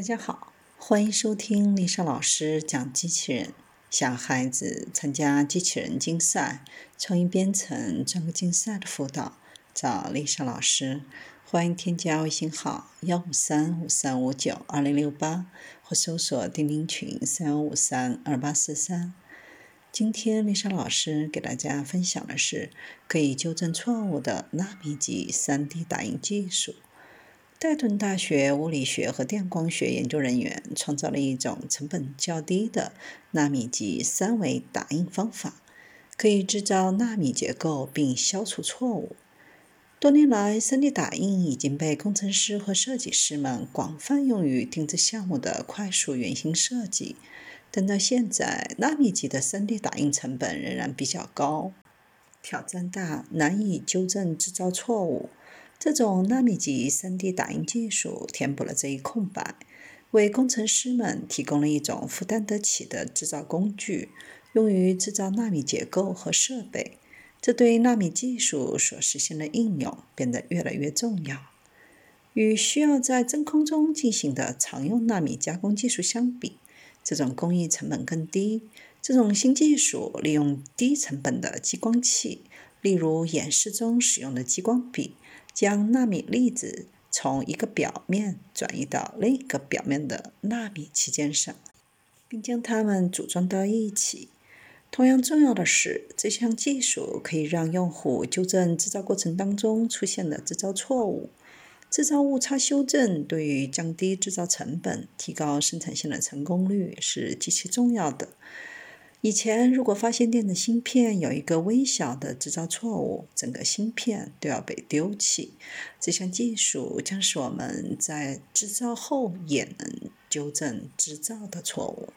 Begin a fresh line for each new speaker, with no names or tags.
大家好，欢迎收听丽莎老师讲机器人。想孩子参加机器人竞赛、创意编程、专科竞赛的辅导，找丽莎老师。欢迎添加微信号幺五三五三五九二零六八，或搜索钉钉群三幺五三二八四三。今天丽莎老师给大家分享的是可以纠正错误的纳米级 3D 打印技术。戴顿大学物理学和电光学研究人员创造了一种成本较低的纳米级三维打印方法，可以制造纳米结构并消除错误。多年来，3D 打印已经被工程师和设计师们广泛用于定制项目的快速原型设计，但到现在，纳米级的 3D 打印成本仍然比较高，挑战大，难以纠正制造错误。这种纳米级 3D 打印技术填补了这一空白，为工程师们提供了一种负担得起的制造工具，用于制造纳米结构和设备。这对纳米技术所实现的应用变得越来越重要。与需要在真空中进行的常用纳米加工技术相比，这种工艺成本更低。这种新技术利用低成本的激光器，例如演示中使用的激光笔。将纳米粒子从一个表面转移到另一个表面的纳米器件上，并将它们组装到一起。同样重要的是，这项技术可以让用户纠正制造过程当中出现的制造错误。制造误差修正对于降低制造成本、提高生产线的成功率是极其重要的。以前，如果发现电子芯片有一个微小的制造错误，整个芯片都要被丢弃。这项技术将使我们在制造后也能纠正制造的错误。